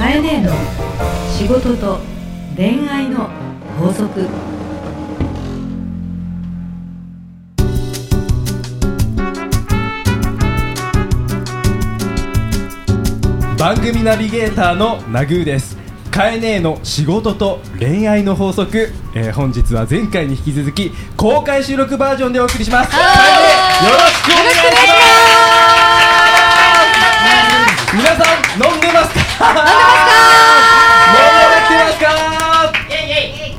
カエネの仕事と恋愛の法則。番組ナビゲーターのナグーです。カエネーの仕事と恋愛の法則、えー本日は前回に引き続き公開収録バージョンでお送りします。カエネーよろしくお願いします。皆さん飲んでますか？ますか飲んでますか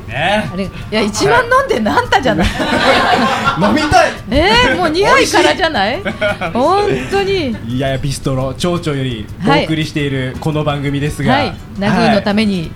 ねあれいや一番飲んでんのあんたじゃない。飲みたい。えー、もう匂いからじゃない？本当に。いやいやビストロ町長よりはい。お送りしているこの番組ですが、はい。ナグーのために、はい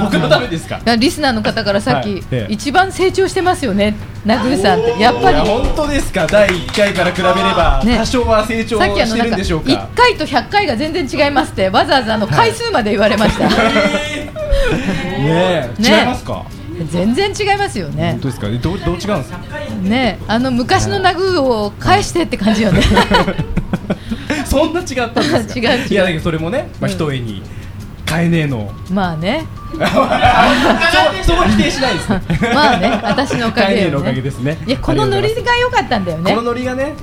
僕のためですか？リスナーの方からさっき、一番成長してますよねナグーさんって。やっぱり。本当ですか？第1回から比べればね。多少は成長してるんでしょうか？1回と100回が全然違いますってわざわざあの回数まで言われました、ね違いますか？全然違いますよね。本当ですか？どうどう違うんですか？ね。あの昔のナグーを返してって感じよね。そんな違ったんですか？違う違う。いやそれもねまあ一重に変えねえの。まあね。そそこ否定しないですね。まあね私のおかげよね。のおかげですね。いやこのノリが良かったんだよね。このノリがね。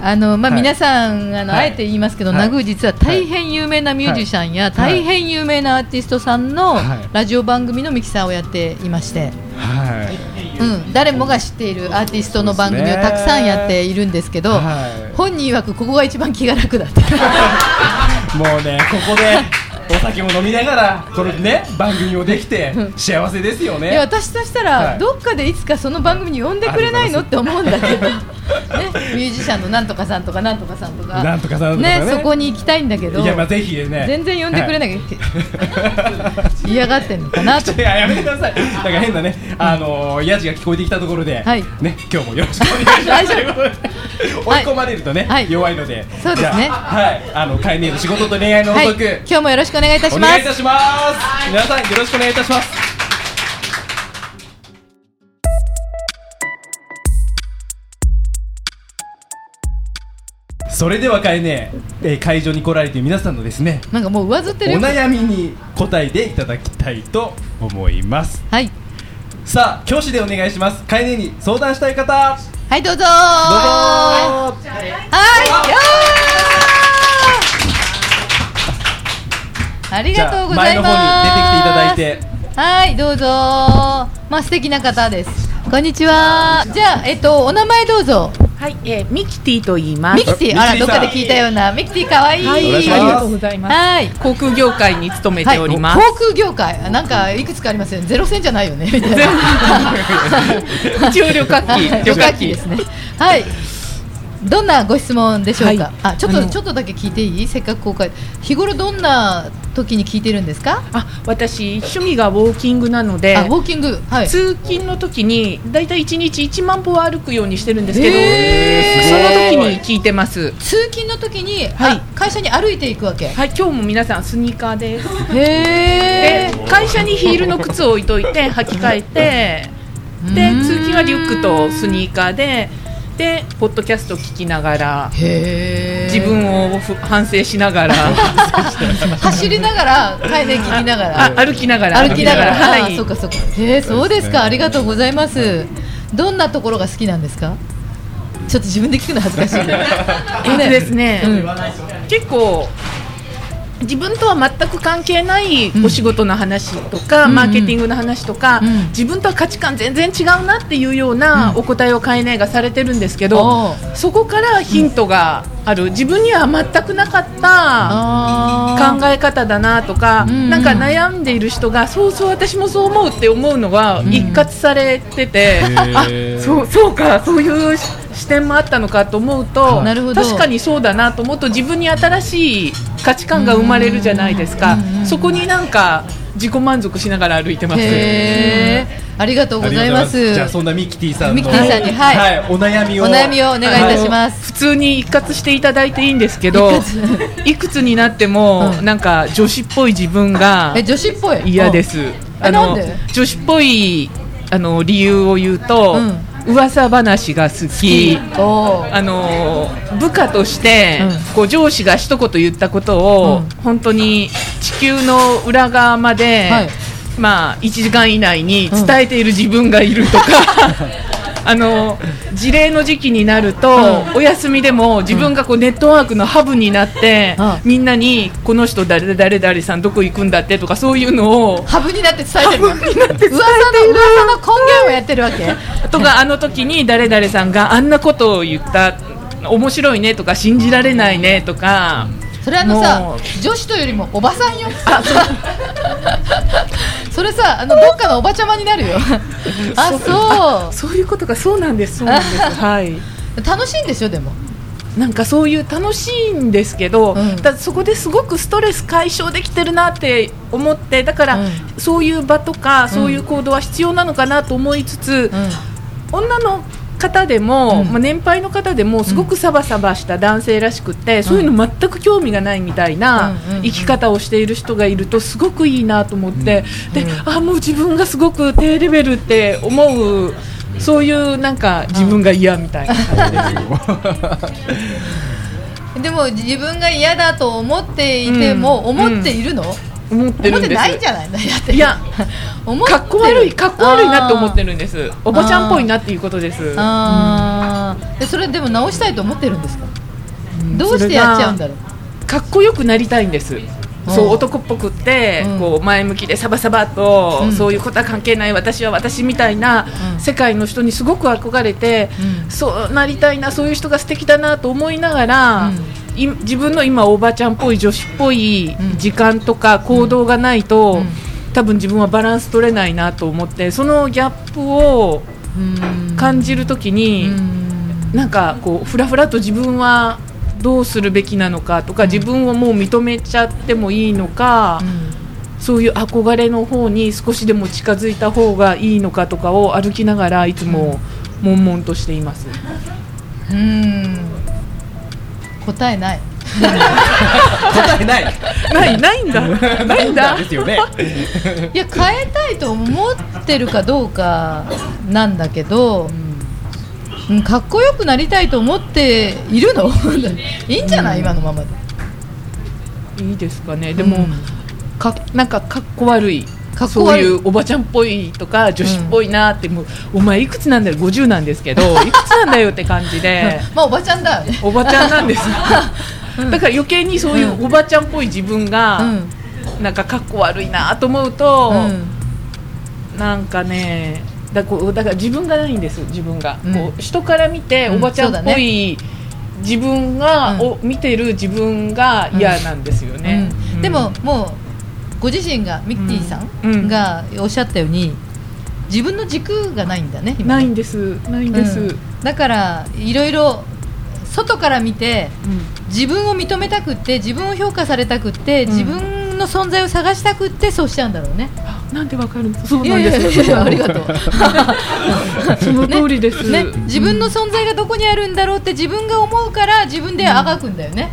あのまあ、はい。皆さんあの、はい。あえて言いますけど、はい。ナグー実は大変有名なミュージシャンや、はい。大変有名なアーティストさんのはい。ラジオ番組のミキサーをやっていまして、はい。うん、誰もが知っているアーティストの番組をたくさんやっているんですけど、はい。本人曰くここが一番気が楽だって もうねここでお酒も飲みながらこれね番組もできて幸せですよいやね私としたら、はい。どっかでいつかその番組に呼んでくれないのって思うんだけど、ね、ミュージシャンのなんとかさんとかなんとかさんとか。なんとかさんね。そこに行きたいんだけど。いやまあぜひね。全然呼んでくれなはい。嫌がってんのかなと。いややめてください。なんか変なね、あのー、ヤジが聞こえてきたところで、はい。ね、今日もよろしくお願いします。追い込まれるとね、はい。弱いので、そうですね。はい、あの、カエネの仕事と恋愛の法はい、則、今日もよろしくお願いいたします。お願いいたします。皆さんよろしくお願いいたします。それではカエネ、えー会場に来られている皆さんのですね、なんかもう上ずっておるよ。悩みに答えていただきたいと思います。はい。さあ教師でお願いします。カエネに相談したい方。はいどうぞ。どうぞ。はいあ。りがとうございます。前の方に出てきていただいて。はいどうぞ。まあ素敵な方です。こんにちは。じゃあえっとお名前どうぞはい、えー、ミキティと言います。ミキティあらどっかで聞いたような。ミキティ可愛いはい、ありがとうございます。はい。航空業界に勤めはい、航ております。空業界。あなんかいくつかありますよね。ゼロ戦じゃないよね。みたいな。一応旅客機、旅客機。ですね。はい。どんなご質問でしょうか、はい。あちょっとちょっとだけ聞いていい？せっかく公開。日頃どんな時に聞いてるんですか、あ、私趣味がウォーキングなのであウ。ォーキング。はい。通勤の時にだいたい一日1万歩は歩くようにしてるんですけど、その時に聞いてます。通勤の時に、はい。あ会社に歩いていくわけ、はい、今日も皆さんスニーカーで。す。へで、会社にヒールの靴を置いといて履き替えて、でうん。通勤はリュックとスニーカーで、でポッドキャスト聞きながら。へ自分をふ反省しながら 走りながら帰り聞きながら。あ歩きながら。歩きながら、はい。あそうかそうか。へえそうですか。ありがとうございます。どんなところが好きなんですか？ちょっと自分で聞くの恥ずかしい。ね えっとですね、うん。結構自分とは全く関係ないうんお仕事の話とか、うん。マーケティングの話とか、うん。自分とは価値観全然違うなっていうようなうん。お答えをカエネがされてるんですけど、おそこからヒントがある。自分には全くなかった考え方だなとか、うんなんか悩んでいる人がそうそう私もそう思うって思うのがん。一括されてて、あそうそうかそういう視点もあったのかと思うとなるほど。確かにそうだなと思うと自分に新しい価値観が生まれるじゃないですか。そこになんか自己満足しながら歩いてます。ありがとうございます。じゃあそんなミキティさんのミキティさんにはい。お悩みを。お悩みをお願いいたします。普通に一括していただいていいんですけどいくつになっても、うん。なんか女子っぽい自分がえ女子っぽい？嫌です。えなんで？女子っぽいあの理由を言うと、うん噂話が好き。あの部下として、うん。こう上司が一言言ったことを、うん。本当に地球の裏側まで、はい。まあ1時間以内に伝えている自分がいるとか、あの事例の時期になると、お休みでも自分がこうネットワークのハブになって、うん。みんなにこの人誰誰誰さんどこ行くんだってとかそういうのをハブになって伝えてるの？ハブになって伝えている。噂の噂の根源をやってるわけ？とかあの時に誰々さんがあんなことを言った面白いねとか信じられないねとかそれあのさ女子というよりもおばさんよ それさあのどっかのおばちゃまになるよ。あそそう。いうことがそうなんです。そうなんです。はい。う楽しいんでしょでも。なんかそういう楽しいんですけど、うん。だそこですごくストレス解消できてるなって思ってだから、うん。そういう場とかそういう行動は必要なのかなと思いつつ、う女の方でも、うん。まあ、年配の方でもすごくサバサバした男性らしくって、そういうの全く興味がないみたいな生き方をしている人がいるとすごくいいなと思って、であもう自分がすごく低レベルって思うそういうなんか自分が嫌みたいな感じです。ん でも自分が嫌だと思っていても、うん。思っているの、思ってるんです。ないんじゃないいやかっこ悪いかっこ悪いなって思ってるんです。おばちゃんっぽいなっていうことです。あー。でそれでも直したいと思ってるんですか、うん。どうしてやっちゃうんだろう？かっこよくなりたいんです。そううん男っぽくって、うん。こう前向きでサバサバと、うん。そういうことは関係ない私は私みたいなうん。世界の人にすごく憧れて、うん。そうなりたいなそういう人が素敵だなと思いながら、い自分の今おばちゃんっぽい女子っぽいうん。時間とか行動がないと、うん。多分自分はバランス取れないなと思ってそのギャップをうん。感じるときに、うん。なんかこうふらふらと自分はどうするべきなのかとか、自分をもう認めちゃってもいいのか、そういう憧れの方に少しでも近づいた方がいいのかとかを歩きながらいつも悶々としています。うんうん答えない。答えない。ないないんだ。ないんだ。ですよね。いや変えたいと思ってるかどうかなんだけど、うん、かっこよくなりたいと思っているの？いいんじゃない、今のままで。いいですかね。でも、うん。かなんかかっこ悪いかっこ悪い。そういうおばちゃんっぽいとか女子っぽいなって、もうお前いくつなんだよ。50なんですけど いくつなんだよって感じで。まあおばちゃんだよね。おばちゃんなんです。だから余計にそういうおばちゃんっぽい自分が、うん。なんかかっこ悪いなと思うと、うん。なんかねだこうだから自分がないんです自分が、うん。こう人から見てうん。おばちゃんっぽい、自分が、うん。を見てる自分が嫌なんですよね、うん。でももうご自身がミッティさうん。ん。がおっしゃったように自分の軸がないんだね今ないんです。ないんです、うん。だからいろいろ外から見て自分を認めたくって自分を評価されたくって、ん。自分の存在を探したくってそうしちゃうんだろうね。あなんでわかるん？そうなんです。やいや ありがとう。その通りです、ね、自分の存在がどこにあるんだろうって自分が思うから自分であがくんだよね、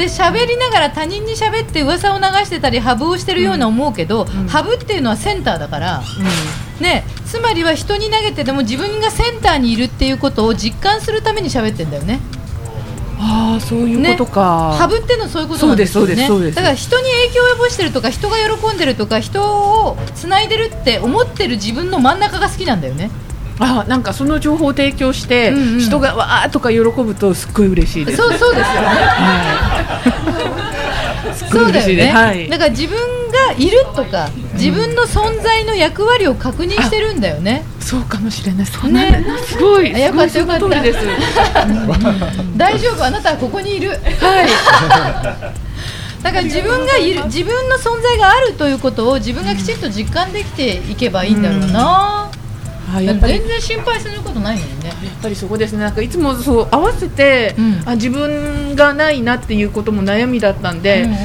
で喋りながら他人に喋って噂を流してたりハブをしてるような思うけど、ん。ハブっていうのはセンターだから、うね、つまりは人に投げてでも自分がセンターにいるっていうことを実感するために喋ってんだよね。んああそういうことか、ハブってのはそういうことなんですよね。だから人に影響を及ぼしてるとか人が喜んでるとか人をつないでるって思ってる自分の真ん中が好きなんだよねあなんかその情報を提供して、うんうん。人がわーとか喜ぶとすっごい嬉しいですそうそうですよね。そうだよね、はい。だから自分がいるとか自分の存在の役割を確認してるんだよね。そうかもしれない。そうね。すごい。あよかったすごいその通りです。大丈夫？あなたはここにいる。はい。だから自分がいる自分の存在があるということを自分がきちんと実感できていけばいいんだろうな、全然心配することないのにね。やっぱりそこですね。なんかいつもそう合わせて、うん。あ自分がないなっていうことも悩みだったんで、うんうん。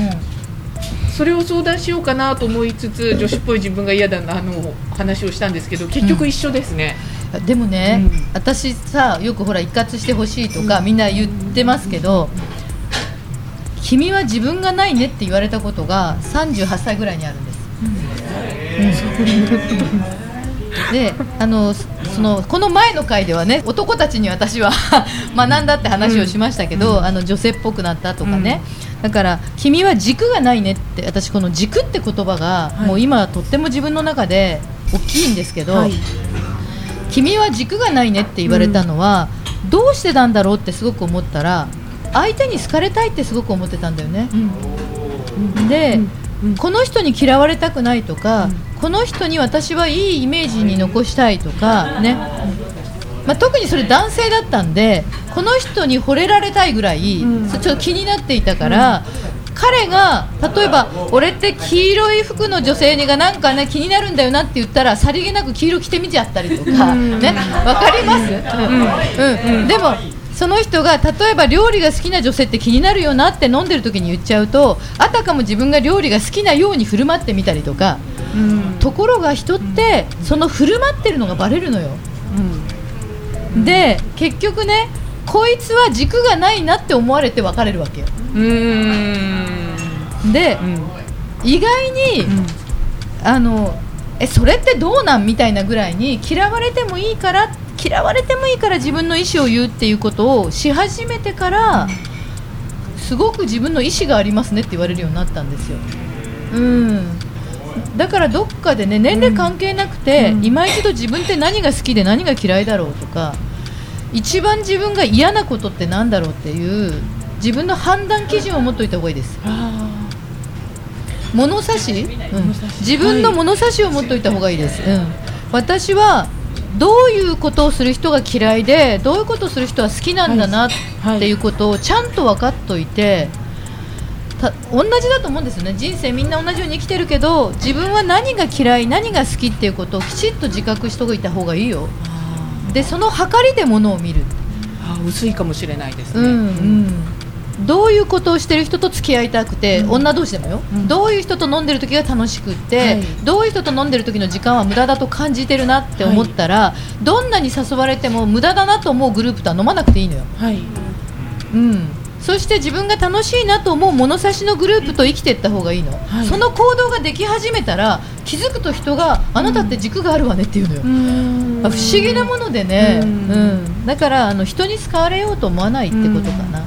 それを相談しようかなと思いつつ女子っぽい自分が嫌だなあの話をしたんですけど結局一緒ですね、でもね、うん。私さよくほら一括してほしいとか、みんな言ってますけど君は自分がないねって言われたことが38歳ぐらいにあるんです、うん であのそそのこの前の回ではね男たちに私は 学んだって話をしましたけど、あの女性っぽくなったとかね、だから君は軸がないねって私この軸って言葉が、い。もう今とっても自分の中で大きいんですけど、はい。君は軸がないねって言われたのは、どうしてなんだろうってすごく思ったら相手に好かれたいってすごく思ってたんだよね。で、この人に嫌われたくないとか、この人に私はいいイメージに残したいとかね、まあ、特にそれ男性だったんでこの人に惚れられたいぐらい、ちょっと気になっていたから、彼が例えば俺って黄色い服の女性がなんかね気になるんだよなって言ったらさりげなく黄色着てみちゃったりとか、うん。ね。わかります、うん。うん。でもその人が例えば料理が好きな女性って気になるよなって飲んでる時に言っちゃうとあたかも自分が料理が好きなように振る舞ってみたりとかうん。ところが人ってその振る舞ってるのがバレるのよ。で結局ねこいつは軸がないなって思われて別れるわけよ。うん。うんでうん。意外にあのえそれってどうなんみたいなぐらいに嫌われてもいいから嫌われてもいいから自分の意思を言うっていうことをし始めてからすごく自分の意思がありますねって言われるようになったんですよ。うん。だからどっかでね年齢関係なくて、うん。今一度自分って何が好きで何が嫌いだろうとか一番自分が嫌なことって何だろうっていう自分の判断基準を持っておいた方がいいです。あ物差し、うん。自分の物差しを持っておいた方がいいです、うん、私はどういうことをする人が嫌いでどういうことをする人は好きなんだなはい。っていうことをちゃんと分かっておいてた同じだと思うんですよね。人生みんな同じように生きてるけど自分は何が嫌い何が好きっていうことをきちっと自覚しておいた方がいいよ。でその計りでものを見る。あ薄いかもしれないですね、うん。うん、どういうことをしてる人と付き合いたくて、うん。女同士でもよ、うん。どういう人と飲んでる時が楽しくって、はい。どういう人と飲んでる時の時間は無駄だと感じてるなって思ったら、どんなに誘われても無駄だなと思うグループとは飲まなくていいのよ、はい。うん、そして自分が楽しいなと思う物差しのグループと生きていった方がいいの、はい。その行動ができ始めたら気づくと人があなたって軸があるわねっていうのよ、あ不思議なものでね、ううんん。だからあの人に好かれようと思わないってことかな、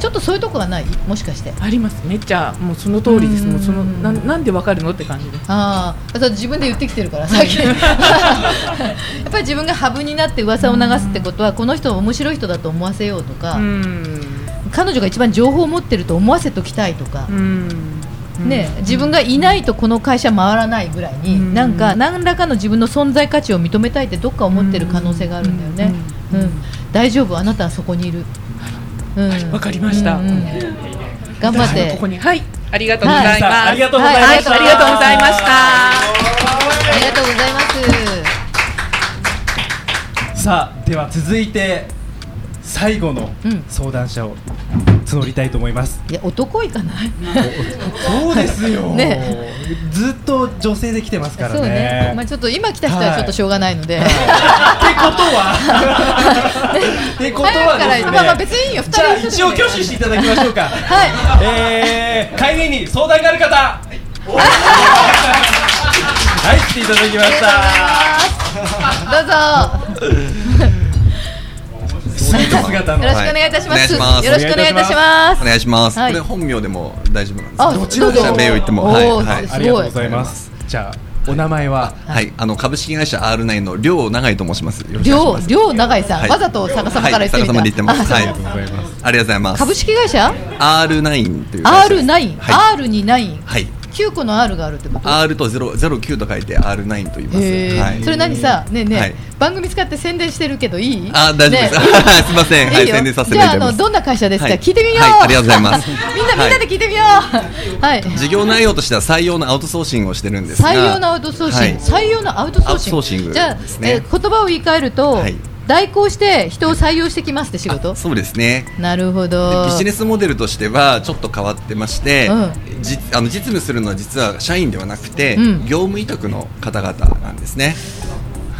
ちょっとそういうとこはない？もしかして。あります。めっちゃもうその通りです。うん。もうそのなんなんでわかるのって感じです。ああだって自分で言ってきてるから さっき。やっぱり自分がハブになって噂を流すってことはこの人を面白い人だと思わせようとか、うん。彼女が一番情報を持ってると思わせときたいとか、うん。ね、自分がいないとこの会社回らないぐらいに、うん。なんか何らかの自分の存在価値を認めたいってどっか思ってる可能性があるんだよね、ううん。ん。大丈夫？あなたはそこにいる。うんわかりました。うんうん。頑張って。ここにはい。ありがとうございます、はい。ありがとうございましありがとうございました。ありがとうございます。さあでは続いて最後のうん。相談者を募りたいと思います、いや男いかない？そうですよ、ね。ずっと女性で来てますからね。ね、まあ、ちょっと今来た人はちょっとしょうがないので、ってことは。ってことはですね。まあまあ別にいいよ。じゃあ一応挙手していただきましょうか。はい。えー、会議に相談がある方。はい。来ていただきました。どうぞスーツ姿のよろしくお願いいたします。はいよろしくお願いいたします。お願いします。はい。これ本名でも大丈夫なんです。どちらで名誉言っても。はい。はい。すありがとうございます。じゃあお名前は？はい、あの株式会社 R9 の両長井と申します。よろしくお願いし両ます。両長井さん、はい。わざと逆さまから言ってみた。はい。逆さまで言ってます。ありがとうございます。ありがとうございます。株式会社 R9 という会社です。R9、はい。R に9、はい。9個の R があるってこと？R と0 09と書いて R9 と言います。はい。それ何さ、ねえねえ、はい。番組使って宣伝してるけどいい？あ大丈夫です。ね すいません。はい宣伝させていじゃああのどんな会社ですか、はい。聞いてみよう、はいありがとうございます。みんなみんなで聞いてみよう。はい。事業内容としては採用のアウトソーシングをしてるんですが。採用のアウトソーシング、はい。採用のアウトソーシング？じゃあ、ね。えー言葉を言い換えると、はい。代行して人を採用してきますって仕事？あそうですね。なるほでどビジネスモデルとしてはちょっと変わってまして、うんじあの実務するのは実は社員ではなくて、うん。業務委託の方々なんですね。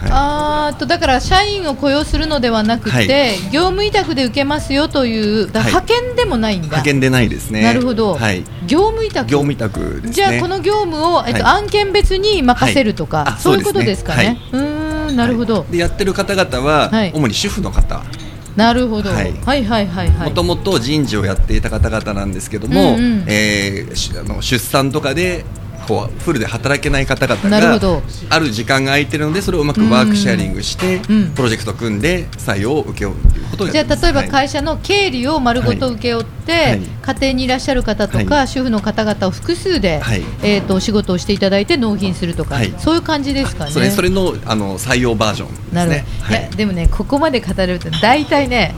はい。あとだから社員を雇用するのではなくて、はい。業務委託で受けますよという派遣でもないんだ、派遣でないですね。なるほど、はい。業務委託。業務委託ね。じゃあこの業務を、えっとはい。案件別に任せるとか、そういうことでですすかね、うーんーなるほど、でやってる方々は、はい。主に主婦の方なるほど、は、はいいはいはいはい。もともと人事をやっていた方々なんですけども、うんうん。えーしあの出産とかでこうフルで働けない方々がある時間が空いてるのでそれをうまくワークシェアリングして、うん。プロジェクト組んで採用を請け負うということじゃあ例えばはい会社の経理を丸ごと請け負って、はい。家庭にいらっしゃる方とか、はい。主婦の方々を複数で、はい。えー、とお仕事をしていただいて納品するとか、はい。そういう感じですかね？それそれのあの採用バージョンですなるほど、ね。い、やでもねここまで語れると大体ね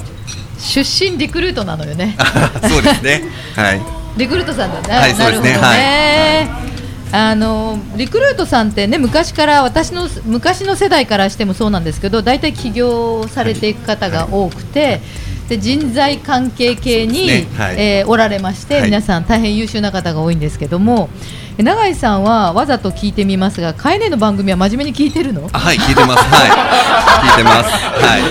出身リクルートなのよね。そうですね。はい。リクルートさんだね、はいなるほどね、そうですねあのリクルートさんってね昔から私の昔の世代からしてもそうなんですけど大体起業されていく方が多くて、で人材関係系に、ねはいえーおられまして、はい皆さん大変優秀な方が多いんですけどもえ永井さんはわざと聞いてみますがカエネの番組は真面目に聞いてるの？あはい聞いてます。はい。聞いてます。はい。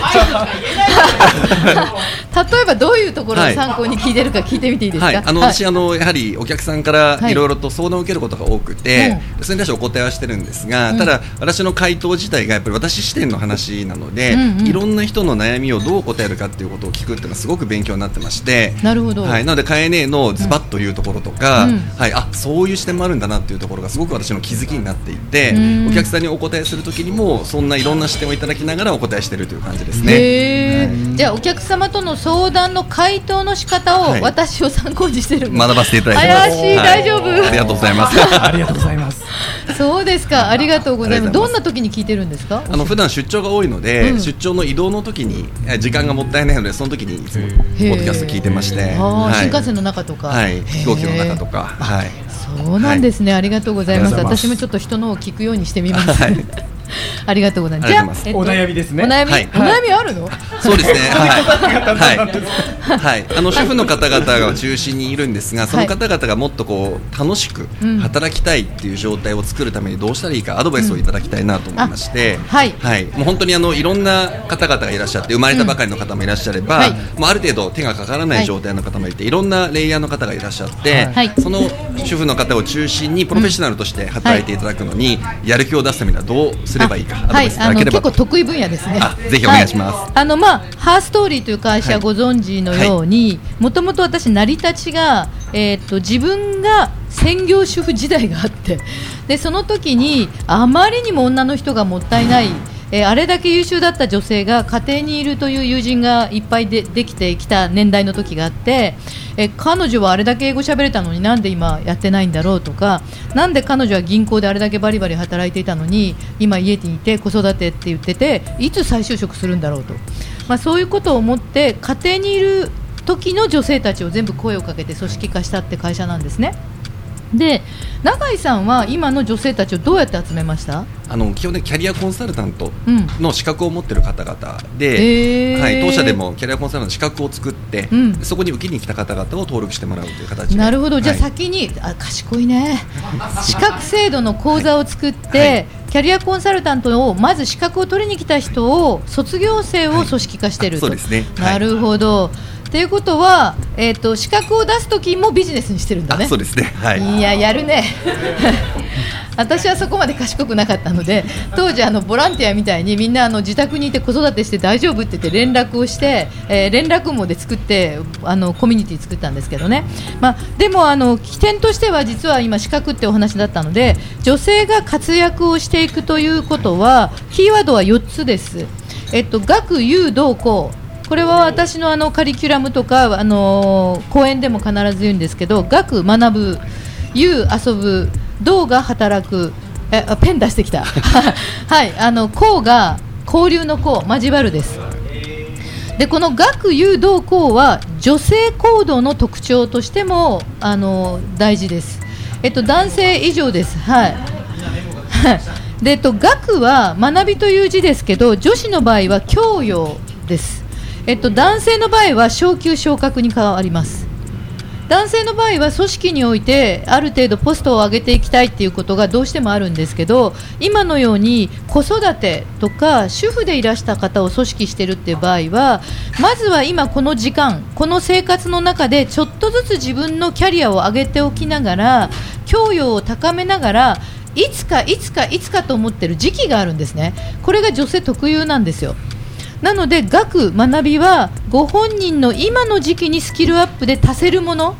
例えばどういうところをはい。参考に聞いてるか聞いてみていいですか、はい、あの、私あのやはりお客さんからはい。いろいろと相談を受けることが多くて、それに対してお答えはしてるんですが、うん。ただ私の回答自体がやっぱり私視点の話なので、いろんな人の悩みをどう答えるかっていうことを聞くっていうのはすごく勉強になってまして。なるほど、はい、なので、カエネのズバッというところとか、うん。はい、あそういう視点もあるんだなっていうところがすごく私の気づきになっていて、うん。お客さんにお答えするときにもそんないろんな視点をいただきながらお答えしているという感じですね。じゃあお客様との相談の回答の仕方をはい。私を参考にしてる。んです学ばせていただいてます。怪しいは大丈夫？ありがとうございます。ありがとうございます。そうですか。ありがとうございます。どんな時に聞いてるんですか？あの普段出張が多いので、うん。出張の移動の時にえ時間がもったいないのでその時にいつもポッドキャスト聞いてまして、はい。新幹線の中とか。はい、飛行機の中とか、はい、そうなんですね、ありがとうございます。ありがとうございます。私もちょっと人のを聞くようにしてみます、はい ありがとうございます。ありがとうございます。お悩みですね。お悩み、はい。お悩みあるの、そうですね、はい、はい、はい、あの主婦の方々が中心にいるんですが、その方々がもっとこう楽しくうん。働きたいっていう状態を作るためにどうしたらいいかアドバイスをいただきたいなと思いまして、あはい。もう本当にあのいろんな方々がいらっしゃって生まれたばかりの方もいらっしゃれば、はい。もうある程度手がかからない状態の方もいて、い、ろんなレイヤーの方がいらっしゃって、はい。その主婦の方を中心にプロフェッショナルとして働いていただくのに、やる気を出すためにはどうすればいいか。アドバイスいたあの結構得意分野ですね。あぜひお願いします。はあのまあハーストーリーという会社はい。ご存知のように、もともと私成り立ちがえーっと自分が専業主婦時代があって、でその時にあまりにも女の人がもったいない。えーあれだけ優秀だった女性が家庭にいるという友人がいっぱいでできてきた年代の時があって、えー彼女はあれだけ英語喋れたのになんで今やってないんだろうとかなんで彼女は銀行であれだけバリバリ働いていたのに今家にいて子育てって言ってていつ再就職するんだろうと、まあ、そういうことを思って家庭にいる時の女性たちを全部声をかけて組織化したって会社なんですね。で永井さんは今の女性たちをどうやって集めました？あの基本的にキャリアコンサルタントうん。の資格を持っている方々へー。で、はい、当社でもキャリアコンサルタントの資格を作って、うん。そこに受けに来た方々を登録してもらうという形で。なるほど、じゃあはい。先に、あ賢いね、資格制度の講座を作って、はい。キャリアコンサルタントをまず資格を取りに来た人を卒業生を組織化してると、そうですね。はい。なるほど。ということは、えっ、と資格を出す時もビジネスにしてるんだね。あそうですね。はい。いややるね。私はそこまで賢くなかったので当時あのボランティアみたいにみんなあの自宅にいて子育てして大丈夫って言って連絡をして、えー連絡網で作ってあのコミュニティ作ったんですけどね、まあ、でもあの起点としては実は今資格ってお話だったので女性が活躍をしていくということはキーワードは4つです。えっと、学、有、道、校これは私のあのカリキュラムとか、あの講演でも必ず言うんですけど学、学ぶ、有、遊ぶ、道が働くえペン出してきた、はい、あの校が交流の校、交わるです。でこの学有道校は女性行動の特徴としてもあの大事です。えっと男性以上です。はい。でえっと学は学びという字ですけど女子の場合は教養です。えっと男性の場合は昇級昇格に変わります。男性の場合は組織においてある程度ポストを上げていきたいっていうことがどうしてもあるんですけど今のように子育てとか主婦でいらした方を組織しているっていう場合はまずは今この時間この生活の中でちょっとずつ自分のキャリアを上げておきながら教養を高めながらいつかいつかいつかと思ってる時期があるんですねこれが女性特有なんですよなので学学びはご本人の今の時期にスキルアップで足せるもの。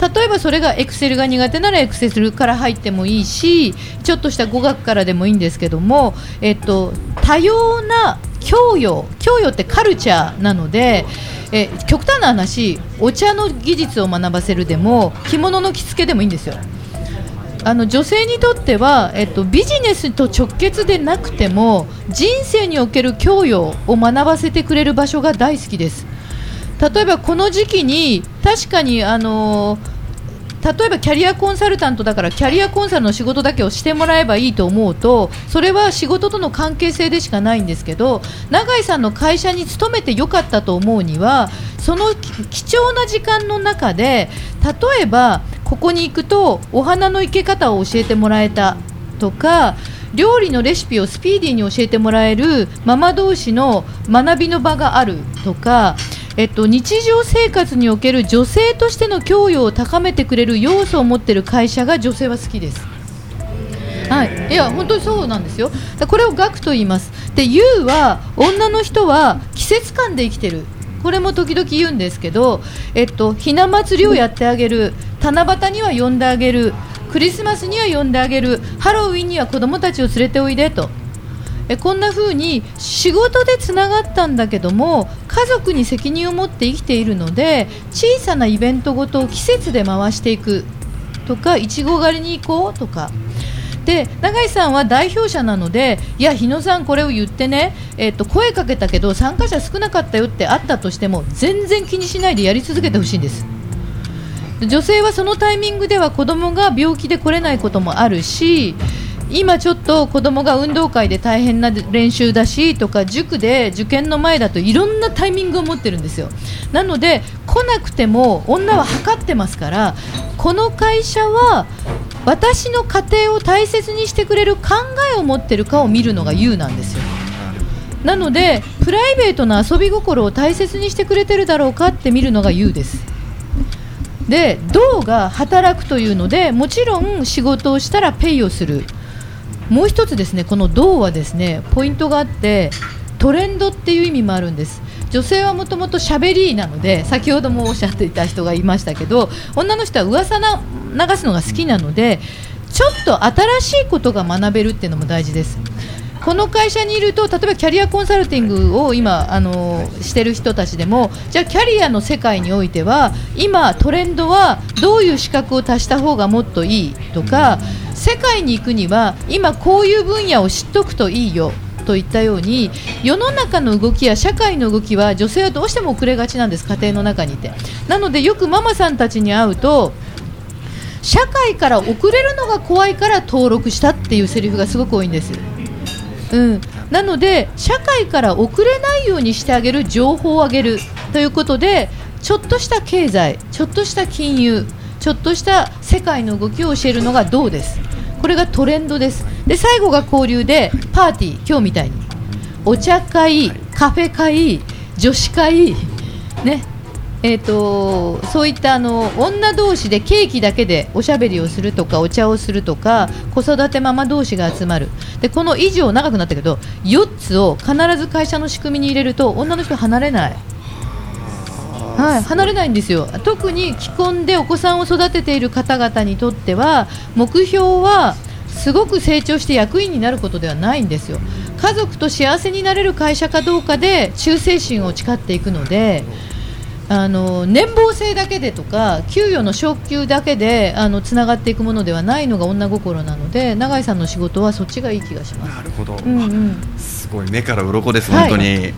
例えばそれがエクセルが苦手ならエクセルから入ってもいいしちょっとした語学からでもいいんですけども、えっと、多様な教養教養ってカルチャーなのでえ極端な話お茶の技術を学ばせるでも着物の着付けでもいいんですよ。あの女性にとっては、えっと、ビジネスと直結でなくても人生における教養を学ばせてくれる場所が大好きです。例えばこの時期に確かにあのー例えばキャリアコンサルタントだからキャリアコンサルの仕事だけをしてもらえばいいと思うとそれは仕事との関係性でしかないんですけど永井さんの会社に勤めてよかったと思うにはその貴重な時間の中で例えばここに行くとお花の生け方を教えてもらえたとか料理のレシピをスピーディーに教えてもらえるママ同士の学びの場があるとかえっと、日常生活における女性としての教養を高めてくれる要素を持っている会社が女性は好きです。はい、いや本当にそうなんですよ。これを学と言います。で、U は女の人は季節感で生きてる。これも時々言うんですけど、えっと、ひな祭りをやってあげる、七夕には呼んであげる、クリスマスには呼んであげる、ハロウィンには子供たちを連れておいでと。えこんな風に仕事でつながったんだけども家族に責任を持って生きているので小さなイベントごとを季節で回していく。とかいちご狩りに行こうとか。で永井さんは代表者なのでいや日野さんこれを言ってね、えー、と声かけたけど参加者少なかったよってあったとしても全然気にしないでやり続けてほしいんです。女性はそのタイミングでは子供が病気で来れないこともあるし今ちょっと子供が運動会で大変な練習だしとか塾で受験の前だといろんなタイミングを持ってるんですよ。なので来なくても女は測ってますからこの会社は私の家庭を大切にしてくれる考えを持ってるかを見るのが U なんですよ。なのでプライベートな遊び心を大切にしてくれてるだろうかって見るのが U です。で銅が働くというのでもちろん仕事をしたらペイをする。もう一つですねこの銅はですねポイントがあってトレンドっていう意味もあるんです。女性はもともとしゃべりなので先ほどもおっしゃっていた人がいましたけど女の人は噂な流すのが好きなのでちょっと新しいことが学べるっていうのも大事です。この会社にいると例えばキャリアコンサルティングを今あのしてる人たちでもじゃあキャリアの世界においては今トレンドはどういう資格を足した方がもっといいとか世界に行くには今こういう分野を知っておくといいよといったように世の中の動きや社会の動きは女性はどうしても遅れがちなんです家庭の中にいて。なのでよくママさんたちに会うと社会から遅れるのが怖いから登録したっていうセリフがすごく多いんです。うん、なので社会から遅れないようにしてあげる情報をあげるということでちょっとした経済ちょっとした金融ちょっとした世界の動きを教えるのがどうです。これがトレンドです。で最後が交流でパーティー今日みたいに。お茶会カフェ会女子会ね。えーと、そういったあの女同士でケーキだけでおしゃべりをするとかお茶をするとか子育てママ同士が集まる。でこの以上長くなったけど4つを必ず会社の仕組みに入れると女の人離れない。はい、離れないんですよ特に既婚でお子さんを育てている方々にとっては目標はすごく成長して役員になることではないんですよ家族と幸せになれる会社かどうかで忠誠心を誓っていくので。あの年俸制だけでとか給与の昇給だけであのつながっていくものではないのが女心なので永井さんの仕事はそっちがいい気がします。なるほど、うんうん、すごい目から鱗です、本当に。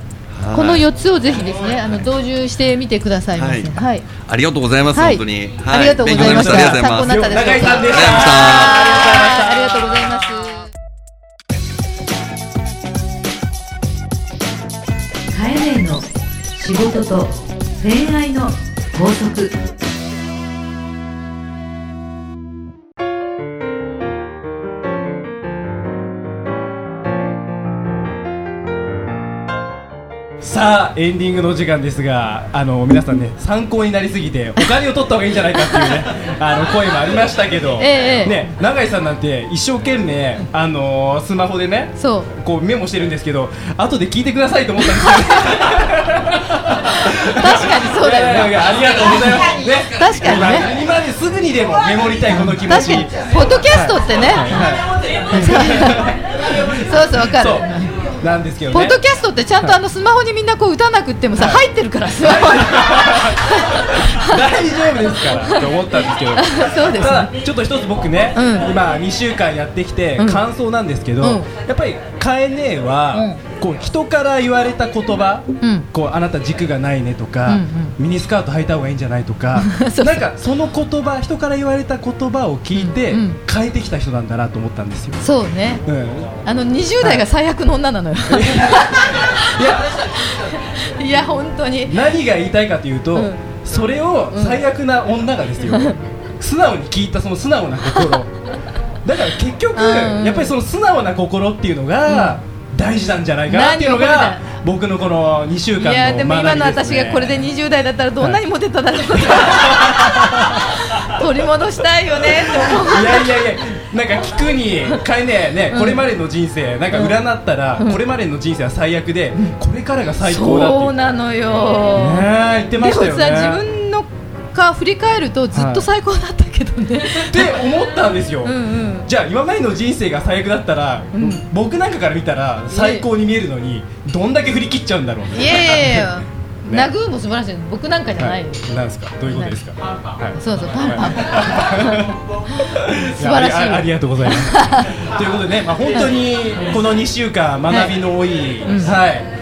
この4つをぜひですね、あの同時してみてくださいはい。ありがとうございます、本当に。ありがとうございました。参考になったでしょうか。ありがとうございました。ありがとうございます。カエネの仕事と恋愛の法則さあエンディングのお時間ですがあの皆さんね参考になりすぎてお金を取った方がいいんじゃないかっていうね あの声もありましたけど、ええね永井さんなんて一生懸命あのスマホでねそう。こうメモしてるんですけど後で聞いてくださいと思ったんですよ 確かにそうだよね。ありがとうございます。ね。確かにね。今今ですぐにでもメモりたいこの気持ち。ポッドキャストってね、そうそうわかるなんですけどね。ポッドキャストってちゃんとあのスマホにみんなこう打たなくってもさ、入ってるからスマホに大丈夫ですからって思ったんですけど。そうですただねちょっと一つ僕ね、うん。今2週間やってきてうん。感想なんですけど、うん。やっぱりかえねえは、こう人から言われた言葉、うん。こうあなた軸がないねとか、ミニスカート履いた方がいいんじゃないとか なんかその言葉人から言われた言葉を聞いて、変えてきた人なんだなと思ったんですよ。そうね。うん、あの20代が最悪の女なのよ、い。やいや 本当に。何が言いたいかというと、うん。それを最悪な女がですよ、素直に聞いたその素直な心だから結局、うん。やっぱりその素直な心っていうのが大事なんじゃないかなっていうのが僕のこの2週間の学びいやでも今の私がこれで20代だったらどんなにモテただろうと、取り戻したいよねって思う。いやいやいやなんか聞くにかえねね、これまでの人生なんか占ったら、これまでの人生は最悪で、これからが最高だってそうなのよ、ねえ言ってまでもしたよね。さ自分のか振り返るとずっと最高だったけどね、って思ったんですよ、うんうん。じゃあ今までの人生が最悪だったら、僕なんかから見たら最高に見えるのにどんだけ振り切っちゃうんだろういやいやいや、ね。ナグーも素晴らしい。僕なんかじゃないよ、なんですか？どういうことですか、はい。そうそうパンパン。素や晴らしい。ありあありがとうございます。ということでね、まあ、本当にこの2週間学びの多い、はい。はい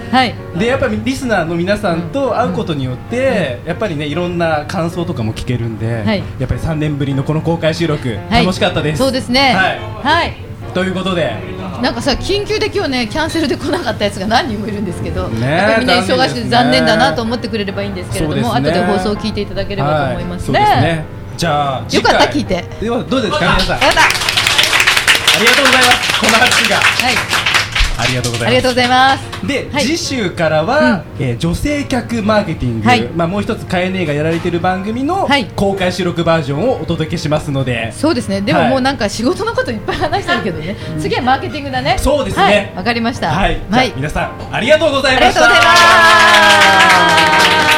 でやっぱりリスナーの皆さんと会うことによって、やっぱりねいろんな感想とかも聞けるんで、はい。やっぱり3年ぶりのこの公開収録、はい。楽しかったです。そうですね。はい。はい。ということで。なんかさ緊急で今日ねキャンセルで来なかったやつが何人もいるんですけど、ねえやっぱりみんな忙しくて残念だなと思ってくれればいいんですけれども、ね。後で放送を聞いていただければと思いますね。はい、すね。じゃあよかった聞いて。ではどうですか皆さん。ありがとうございます。この拍手が。はいありがとうございます。ありがとうございます。で、はい。次週からは、えー女性客マーケティング、はい。まあ、もう一つかえねえがやられている番組のはい。公開収録バージョンをお届けしますので、そうですね。でもはい。もうなんか仕事のこといっぱい話してるけどね。次はマーケティングだね。そうですね。はい。わかりました。はい、皆さんありがとうございありました。がとうございます。